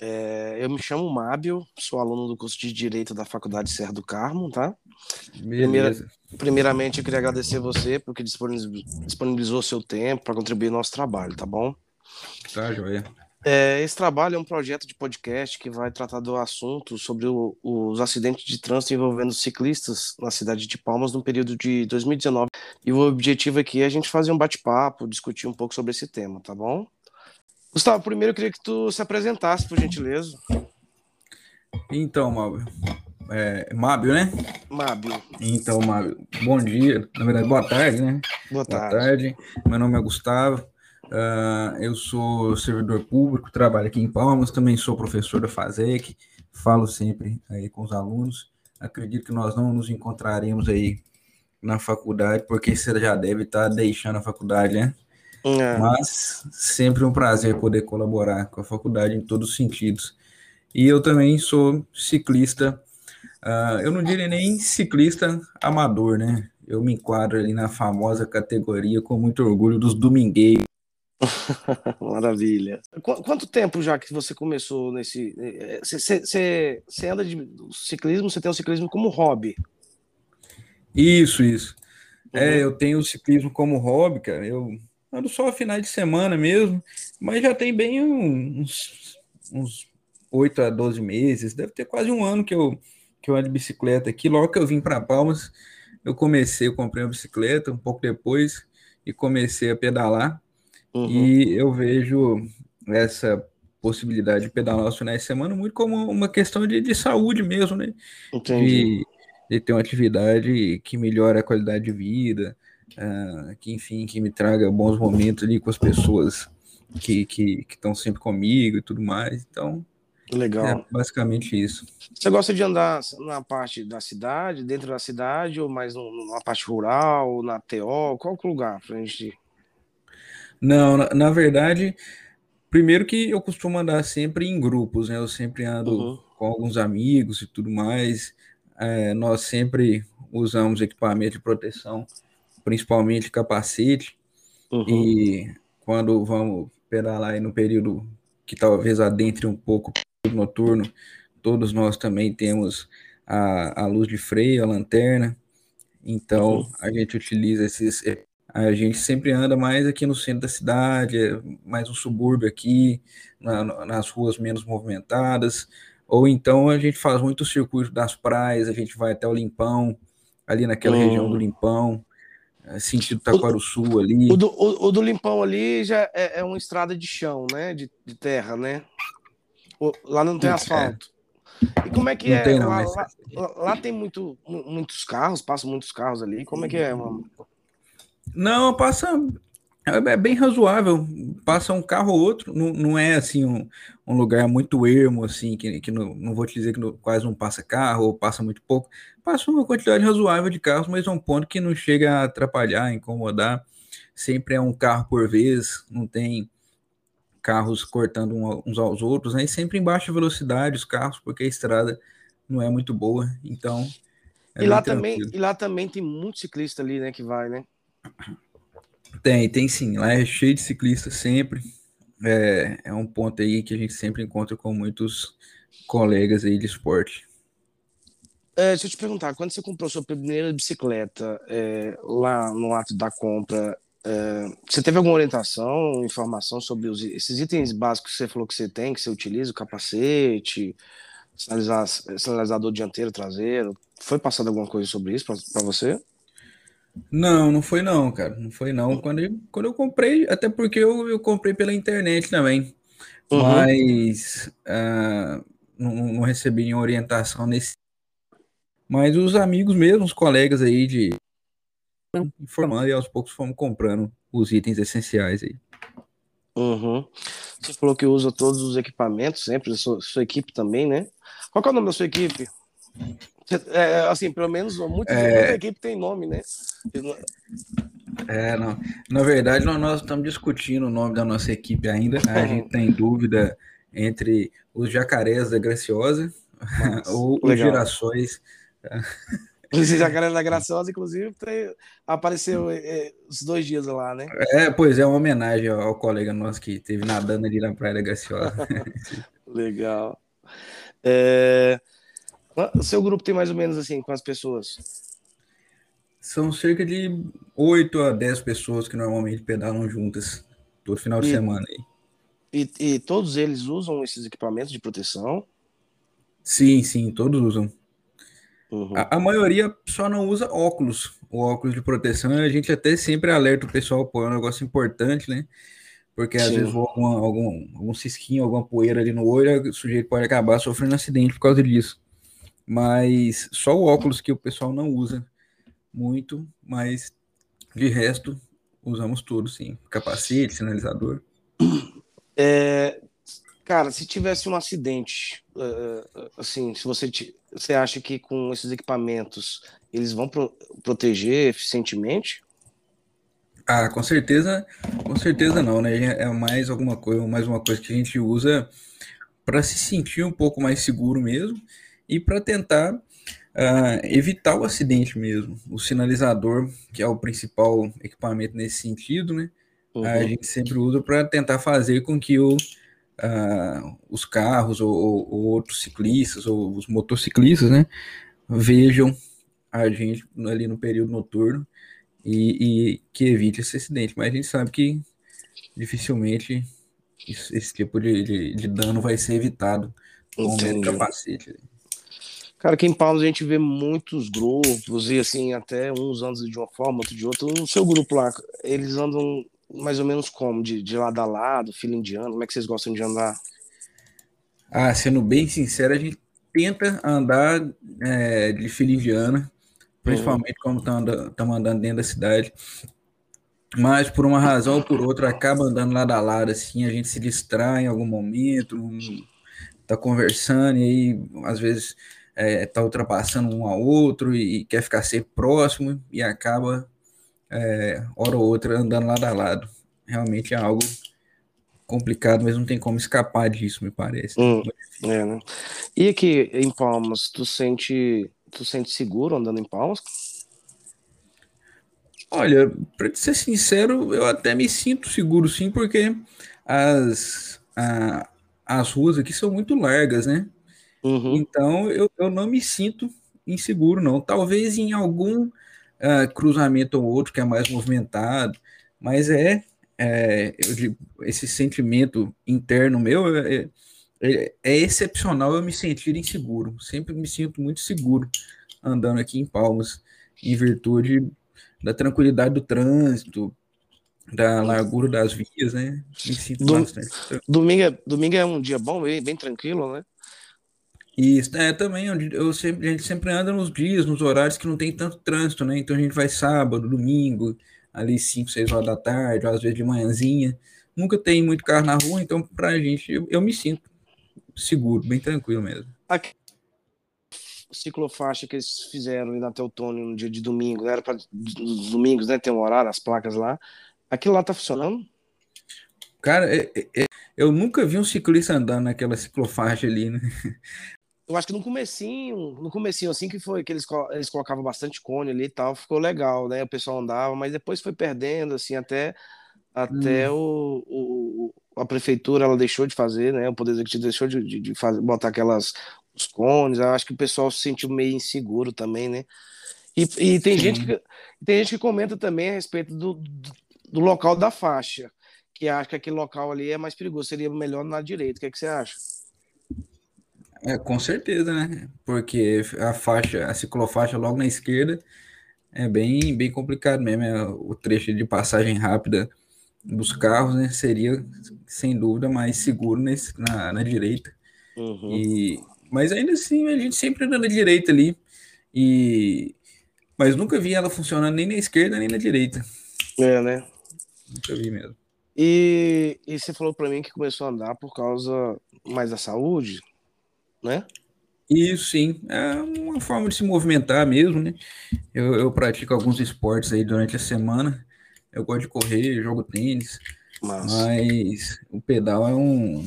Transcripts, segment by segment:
É, eu me chamo Mábio, sou aluno do curso de Direito da Faculdade Serra do Carmo, tá? Primeira, primeiramente, eu queria agradecer você porque disponibilizou seu tempo para contribuir no nosso trabalho, tá bom? Tá, joia. É, esse trabalho é um projeto de podcast que vai tratar do assunto sobre o, os acidentes de trânsito envolvendo ciclistas na cidade de Palmas no período de 2019. E o objetivo aqui é a gente fazer um bate-papo, discutir um pouco sobre esse tema, tá bom? Gustavo, primeiro eu queria que tu se apresentasse, por gentileza. Então, Mábio. É, Mábio, né? Mábio. Então, Mábio, bom dia. Na verdade, boa tarde, né? Boa tarde. Boa tarde. Meu nome é Gustavo. Uh, eu sou servidor público, trabalho aqui em Palmas, também sou professor da FASEC, falo sempre aí com os alunos. Acredito que nós não nos encontraremos aí na faculdade, porque você já deve estar deixando a faculdade, né? É. Mas sempre um prazer poder colaborar com a faculdade em todos os sentidos. E eu também sou ciclista, uh, eu não diria nem ciclista amador, né? Eu me enquadro ali na famosa categoria com muito orgulho dos domingueiros. Maravilha. Qu quanto tempo já que você começou nesse. Você anda de ciclismo, você tem o ciclismo como hobby? Isso, isso. É, uhum. É, eu tenho o ciclismo como hobby, cara. Eu ando só a finais de semana mesmo, mas já tem bem uns, uns 8 a 12 meses, deve ter quase um ano que eu, que eu ando de bicicleta aqui. Logo que eu vim para Palmas, eu comecei, eu comprei uma bicicleta um pouco depois e comecei a pedalar. Uhum. E eu vejo essa possibilidade de pedalar aos finais de semana muito como uma questão de, de saúde mesmo, né? Entendi. De, de ter uma atividade que melhora a qualidade de vida, uh, que enfim, que me traga bons momentos ali com as pessoas que que estão sempre comigo e tudo mais. Então, legal. É basicamente isso. Você gosta de andar na parte da cidade, dentro da cidade, ou mais na parte rural, na TO? Qual é o lugar para a gente? Não, na, na, verdade, primeiro que eu costumo andar sempre em grupos, né? Eu sempre ando uhum. com alguns amigos e tudo mais. É, nós sempre usamos equipamento de proteção principalmente capacete, uhum. e quando vamos pedalar aí no período que talvez adentre um pouco noturno, todos nós também temos a, a luz de freio, a lanterna, então uhum. a gente utiliza esses. A gente sempre anda mais aqui no centro da cidade, é mais um subúrbio aqui, na, nas ruas menos movimentadas, ou então a gente faz muito circuito das praias, a gente vai até o Limpão, ali naquela uhum. região do Limpão, é, sentido Taquaruçu ali. O do, o, o do, Limpão ali já é, é, uma estrada de chão, né? De, de terra, né? O, lá não tem é. asfalto. É. E como é que não é? Tem, não, lá, mas... lá, lá, tem muito, muitos carros, passam muitos carros ali. Como é que é, mano? Não, passa é, é bem razoável. Passa um carro ou outro, não, não é assim um, um lugar muito ermo, assim, que, que não, não vou te dizer que não, quase não passa carro ou passa muito pouco. Passa uma quantidade razoável de carros, mas é um ponto que não chega a atrapalhar, incomodar. Sempre é um carro por vez, não tem carros cortando uns aos outros, né? E sempre em baixa velocidade os carros, porque a estrada não é muito boa. Então. É e, lá também, e lá também tem muito ciclista ali, né, que vai, né? Tem, tem sim. Lá é cheio de ciclistas sempre. É, é um ponto aí que a gente sempre encontra com muitos colegas aí de esporte. É, deixa eu te perguntar, quando você comprou sua primeira bicicleta é, lá no ato da compra, é, você teve alguma orientação, informação sobre os, esses itens básicos que você falou que você tem, que você utiliza, o capacete, sinalizador dianteiro, traseiro? Foi passado alguma coisa sobre isso para você? Não, não foi não, cara. Não foi não. Quando eu, quando eu comprei, até porque eu, eu comprei pela internet também. Uhum. Mas uh, não, não recebi nenhuma orientação nesse. Mas os amigos mesmo, os colegas aí de informando e aos poucos fomos comprando os itens essenciais aí. Uhum. Você falou que usa todos os equipamentos sempre, sua, sua equipe também, né? Qual é o nome da sua equipe? É, assim, pelo menos muita, é... equipe tem nome, né? É, não. Na verdade, nós estamos discutindo o nome da nossa equipe ainda. A gente tem dúvida entre os jacarés da Graciosa ou os girassóis. A galera da Graciosa, inclusive, tem, apareceu é, os dois dias lá, né? É, pois é, uma homenagem ao, ao colega nosso que teve nadando ali na Praia da Graciosa. Legal. É... O seu grupo tem mais ou menos assim, quantas pessoas? São cerca de 8 a 10 pessoas que normalmente pedalam juntas todo final de e, semana. Aí. E, e todos eles usam esses equipamentos de proteção? Sim, sim, todos usam. Uhum. A, a, maioria só não usa óculos, o óculos de proteção. A gente até sempre alerta o pessoal, pô, é um negócio importante, né? Porque às Sim. vezes algum, algum, algum cisquinho, alguma poeira ali no olho, o sujeito pode acabar sofrendo acidente por causa disso. Mas só o óculos que o pessoal não usa muito, mas de resto usamos tudo, sim. Capacete, sinalizador. É, cara, se tivesse um acidente, uh, assim, se você, você acha que com esses equipamentos eles vão pro, proteger eficientemente? Ah, com certeza, com certeza não, né? É mais alguma coisa, mais uma coisa que a gente usa para se sentir um pouco mais seguro mesmo e para tentar uh, evitar o acidente mesmo. O sinalizador, que é o principal equipamento nesse sentido, né? Uhum. A gente sempre usa para tentar fazer com que o, uh, os carros ou, ou, outros ciclistas ou os motociclistas, né, vejam a gente ali no período noturno e, e, que evite esse acidente. Mas a gente sabe que dificilmente esse, esse tipo de, de, de, dano vai ser evitado com o capacete. Cara, aqui em Palmas a gente vê muitos grupos e assim, até uns andam de uma forma, outro de outra. O seu grupo lá, eles andam mais ou menos como? De, de lado a lado, fila indiana? Como é que vocês gostam de andar? Ah, sendo bem sincero, a gente tenta andar é, de fila indiana, principalmente uhum. como estamos andando dentro da cidade. Mas por uma razão ou por outra, acaba andando lado a lado, assim, a gente se distrai em algum momento, tá conversando, e aí, às vezes, é, tá ultrapassando um ao outro e, e quer ficar sempre próximo e acaba é, hora ou outra andando lado a lado. Realmente é algo complicado, mas não tem como escapar disso, me parece. Hum, é, né? E aqui em Palmas, tu sente, tu sente seguro andando em Palmas? Olha, para ser sincero, eu até me sinto seguro sim, porque as, a, as ruas aqui são muito largas, né? Uhum. Então eu, eu não me sinto inseguro, não. Talvez em algum uh, cruzamento ou outro que é mais movimentado, mas é, é digo, esse sentimento interno meu é, é, é, excepcional eu me sentir inseguro. Sempre me sinto muito seguro andando aqui em Palmas, em virtude da tranquilidade do trânsito, da largura das vias, né? Me sinto Dom, bastante. Domingo é, domingo é um dia bom, bem, bem tranquilo, né? Isso, é, também, eu sempre, a gente sempre anda nos dias, nos horários que não tem tanto trânsito, né? Então a gente vai sábado, domingo, ali 5, 6 horas da tarde, às vezes de manhãzinha. Nunca tem muito carro na rua, então pra gente, eu, eu me sinto seguro, bem tranquilo mesmo. Aqui, ciclofaixa que eles fizeram indo até o Tônio no dia de domingo, né? era para domingos, né? Tem um horário, as placas lá. Aquilo lá tá funcionando? Cara, é, é, é, eu nunca vi um ciclista andando naquela ciclofaixa ali, né? Eu acho que no comecinho, no comecinho assim que foi que eles, eles colocavam bastante cone ali e tal, ficou legal, né? O pessoal andava, mas depois foi perdendo assim até até hum. o, o, a prefeitura ela deixou de fazer, né? O poder executivo deixou de, de, de fazer, botar aquelas os cones. Eu acho que o pessoal se sentiu meio inseguro também, né? E, e tem Sim. gente que tem gente que comenta também a respeito do, do, do local da faixa, que acha que aquele local ali é mais perigoso, seria melhor na direita. O que, é que você acha? É, com certeza, né? Porque a faixa, a ciclofaixa logo na esquerda é bem, bem complicado mesmo. É, o trecho de passagem rápida dos carros né, seria, sem dúvida, mais seguro nesse, na, na direita. Uhum. E, mas ainda assim, a gente sempre anda na direita ali. E, mas nunca vi ela funcionando nem na esquerda nem na direita. É, né? Nunca vi mesmo. E, e você falou para mim que começou a andar por causa mais da saúde? Né? Isso sim, é uma forma de se movimentar mesmo, né? Eu, eu pratico alguns esportes aí durante a semana. Eu gosto de correr, jogo tênis, mas o pedal é um,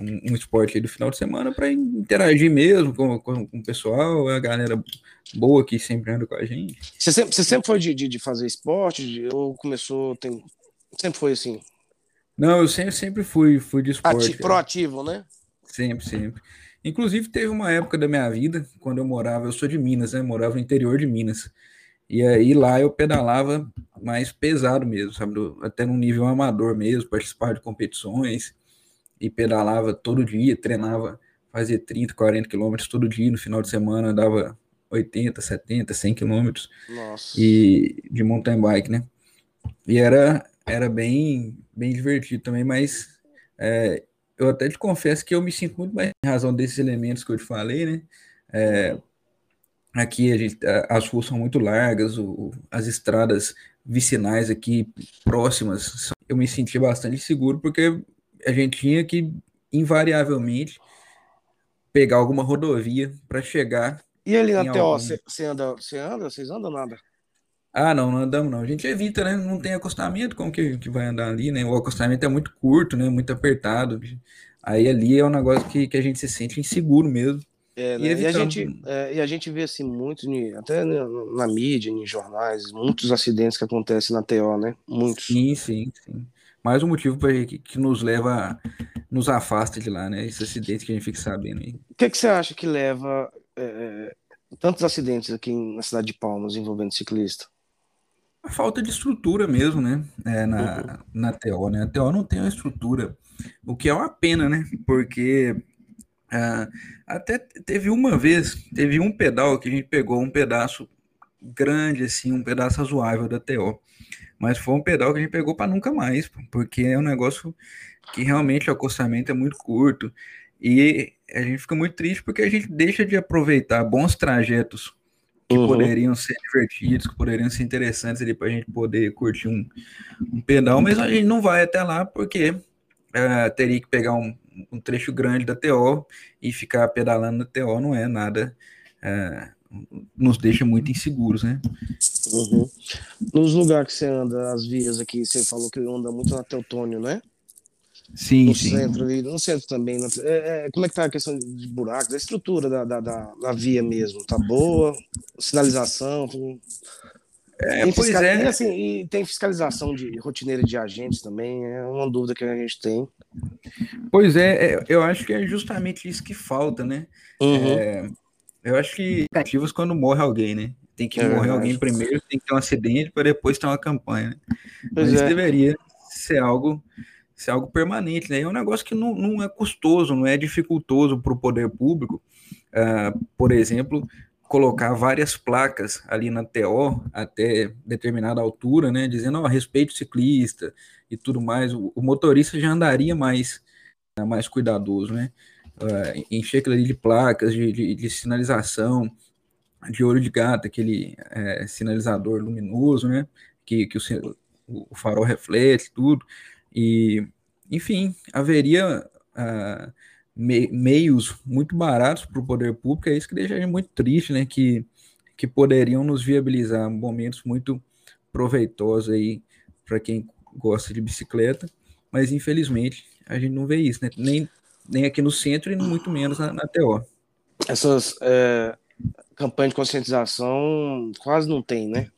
um, um esporte aí do final de semana para interagir mesmo com, com, com, o pessoal, a galera boa que sempre anda com a gente. Você sempre, você sempre foi de, de, de fazer esporte de, ou começou, tem, sempre foi assim? Não, eu sempre, sempre fui, fui de esporte. Ati, proativo, né? Sempre, sempre. Inclusive, teve uma época da minha vida, quando eu morava, eu sou de Minas, né? morava no interior de Minas. E aí lá eu pedalava mais pesado mesmo, sabe? Até num nível amador mesmo, participar de competições e pedalava todo dia, treinava, fazia 30, 40 quilômetros todo dia, no final de semana dava 80, 70, 100 quilômetros e de mountain bike, né? E era, era bem, bem divertido também, mas é, eu até te confesso que eu me sinto muito mais em razão desses elementos que eu te falei, né? É, aqui a gente, as ruas são muito largas, o, as estradas vicinais aqui próximas, eu me senti bastante seguro porque a gente tinha que, invariavelmente, pegar alguma rodovia para chegar. E ali na TO, você algum... anda, você anda, vocês andam nada? Ah, não, não andamos não. A gente evita, né? Não tem acostamento, como que, que vai andar ali, né? O acostamento é muito curto, né? Muito apertado. Aí ali é um negócio que, que a gente se sente inseguro mesmo. É, né? e, e, a gente, é, e a gente vê assim muito, até na mídia, em jornais, muitos acidentes que acontecem na TO, né? Muitos. Sim, sim, sim mais um motivo para que, que nos leva, nos afasta de lá, né? Esse acidente que a gente fica sabendo aí. O que, que você acha que leva é, é, tantos acidentes aqui na cidade de Palmas envolvendo ciclista? A falta de estrutura mesmo, né? É, na, uhum. na TO, né? A TO não tem uma estrutura, o que é uma pena, né? Porque uh, até teve uma vez, teve um pedal que a gente pegou um pedaço grande, assim, um pedaço razoável da TO. Mas foi um pedal que a gente pegou para nunca mais, porque é um negócio que realmente o acostamento é muito curto. E a gente fica muito triste porque a gente deixa de aproveitar bons trajetos que uhum. poderiam ser divertidos, que poderiam ser interessantes ali para a gente poder curtir um, um, pedal, mas a gente não vai até lá porque uh, teria que pegar um, um, trecho grande da TO e ficar pedalando na TO não é nada uh, nos deixa muito inseguros, né? Uhum. Nos lugares que você anda, as vias aqui, você falou que anda muito na Teutônio, né? Sim, no sim. Centro, ali, no centro também. É, é, como é que tá a questão de buracos, a estrutura da, da, da, da via mesmo? Tá boa? Sinalização? É, tem pois é. E, assim, e tem fiscalização de rotineira de agentes também, é uma dúvida que a gente tem. Pois é, é eu acho que é justamente isso que falta, né? Uhum. É, eu acho que ativos quando morre alguém, né? Tem que é morrer verdade. alguém primeiro, tem que ter um acidente para depois ter uma campanha. Né? Mas isso é. deveria ser algo, ser algo permanente, né? É um negócio que não, não é custoso, não é dificultoso para o poder público. Uh, por exemplo, colocar várias placas ali na TO até determinada altura, né? Dizendo, ó, oh, respeito ciclista e tudo mais. O, o motorista já andaria mais, mais cuidadoso, né? uh, encher aquilo ali de placas, de, de, de, sinalização, de olho de gato, aquele é, sinalizador luminoso, né? Que, que o, o, farol reflete, tudo. E, enfim, haveria uh, me, meios muito baratos para o poder público, é isso que deixa a gente muito triste, né? Que, que poderiam nos viabilizar momentos muito proveitosos aí para quem gosta de bicicleta, mas infelizmente a gente não vê isso, né? Nem nem aqui no centro e muito menos na, na TO. Essas é, campanhas de conscientização quase não tem, né?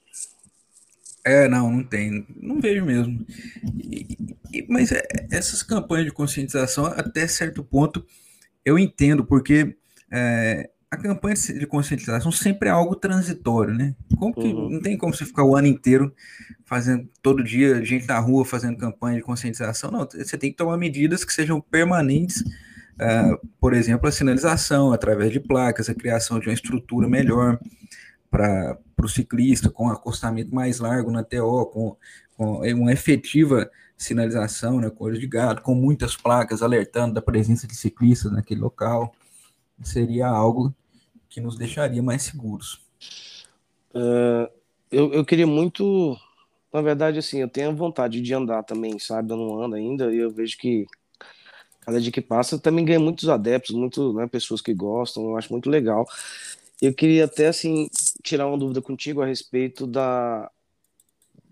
É, não, não tem, não vejo mesmo. E, e, mas é, essas campanhas de conscientização, até certo ponto, eu entendo, porque é, a campanha de conscientização sempre é algo transitório, né? Como que uhum. não tem como você ficar o ano inteiro fazendo todo dia gente na rua fazendo campanha de conscientização? Não, você tem que tomar medidas que sejam permanentes, uh, por exemplo, a sinalização através de placas, a criação de uma estrutura melhor para o ciclista, com acostamento mais largo na TO, com, com uma efetiva sinalização, né, com olho de gato, com muitas placas alertando da presença de ciclistas naquele local seria algo que nos deixaria mais seguros. Uh, eu, eu queria muito, na verdade, assim, eu tenho vontade de andar também, sabe? Eu não ando ainda e eu vejo que cada dia que passa também ganha muitos adeptos, muito, né, pessoas que gostam, eu acho muito legal. Eu queria até, assim, tirar uma dúvida contigo a respeito da,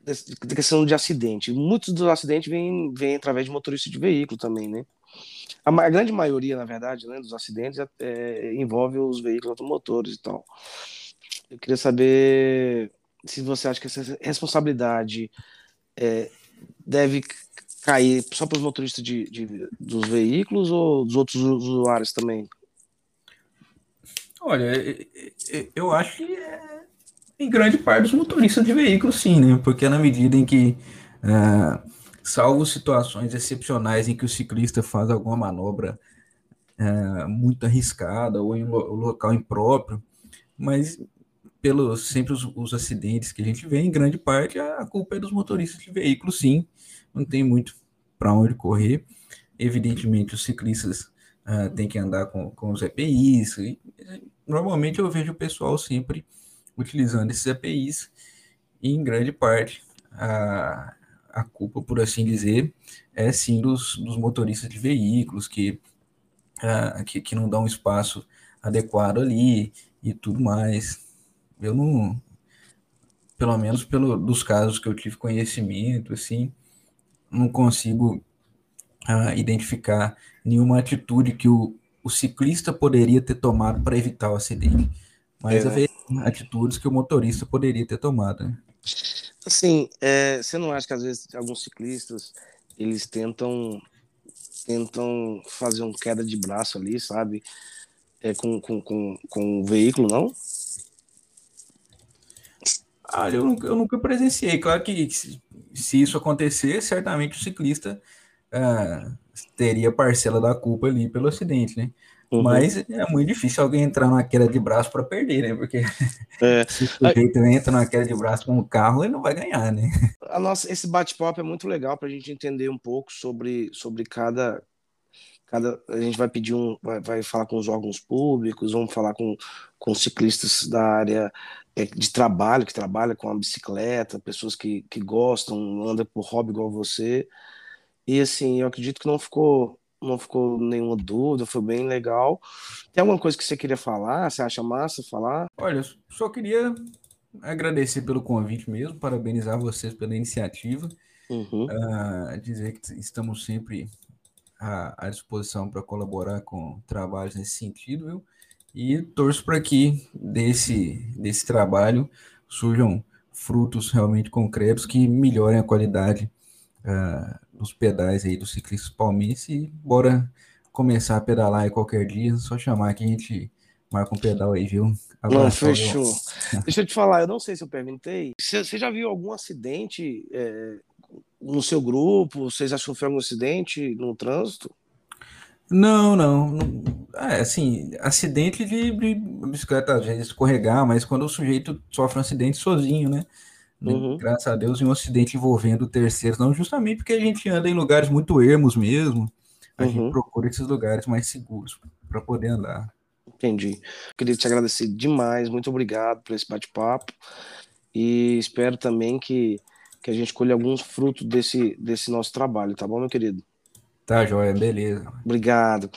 da questão de acidente. Muitos dos acidentes vêm, vêm através de motorista de veículo também, né? A, a, grande maioria, na verdade, né, dos acidentes é, é, envolve os veículos automotores e tal. Eu queria saber se você acha que essa responsabilidade é, deve cair só para os motoristas de, de, dos veículos ou dos outros usuários também? Olha, eu acho que é em grande parte dos motoristas de veículos, sim, né? Porque na medida em que, é, salvo situações excepcionais em que o ciclista faz alguma manobra é, muito arriscada ou em lo local impróprio, mas pelos sempre os, os, acidentes que a gente vê, em grande parte a culpa é dos motoristas de veículos, sim. Não tem muito para onde correr. Evidentemente, os ciclistas uh, têm que andar com, com os EPIs. E, normalmente eu vejo o pessoal sempre utilizando esses EPIs, e em grande parte a, a culpa, por assim dizer, é sim dos, dos motoristas de veículos que, uh, que, que não dão espaço adequado ali e tudo mais. Eu não, pelo menos pelo, dos casos que eu tive conhecimento, assim, não consigo identificar nenhuma atitude que o, o ciclista poderia ter tomado para evitar o acidente. Mas é, haveria atitudes que o motorista poderia ter tomado. Né? Assim, é, você não acha que às vezes alguns ciclistas eles tentam tentam fazer um queda de braço ali, sabe? É, com, com, com, com o veículo, não? Ah, eu nunca, eu nunca presenciei. Claro que se, se isso acontecer, certamente o ciclista ah, teria parcela da culpa ali pelo acidente, né? Uhum. Mas é muito difícil alguém entrar numa queda de braço para perder, né? Porque é. se o sujeito entra numa queda de braço com o carro, ele não vai ganhar, né? A nossa, esse bate-papo é muito legal para a gente entender um pouco sobre, sobre cada, cada. A gente vai pedir um. Vai, vai falar com os órgãos públicos, vamos falar com, com ciclistas da área é, de trabalho, que trabalha com a bicicleta, pessoas que, que gostam, andam por hobby igual você. E assim, eu acredito que não ficou não ficou nenhuma dúvida, foi bem legal. Tem alguma coisa que você queria falar? Você acha massa falar? Olha, só queria agradecer pelo convite mesmo, parabenizar vocês pela iniciativa, uhum. uh, dizer que estamos sempre à, à disposição para colaborar com trabalhos nesse sentido, viu? E torço para que desse, desse trabalho surjam frutos realmente concretos que melhorem a qualidade uh, dos pedais aí dos ciclistas palmeirenses e bora começar a pedalar aí qualquer dia, só chamar que a gente marca um pedal aí, viu? não, fechou. Deixa eu te falar, eu não sei se eu perguntei, você já viu algum acidente é, no seu grupo? Você já sofreu algum acidente no trânsito? Não, não. não é, assim, acidente de, de bicicleta às vezes escorregar, mas quando o sujeito sofre um acidente sozinho, né? Né? Uhum. Graças a Deus, em um acidente envolvendo terceiros, não justamente porque a gente anda em lugares muito ermos mesmo, a uhum. gente procura esses lugares mais seguros para poder andar. Entendi. Queria te agradecer demais, muito obrigado por esse bate-papo e espero também que, que a gente colhe alguns frutos desse, desse nosso trabalho, tá bom, meu querido? Tá, joia, beleza. Obrigado.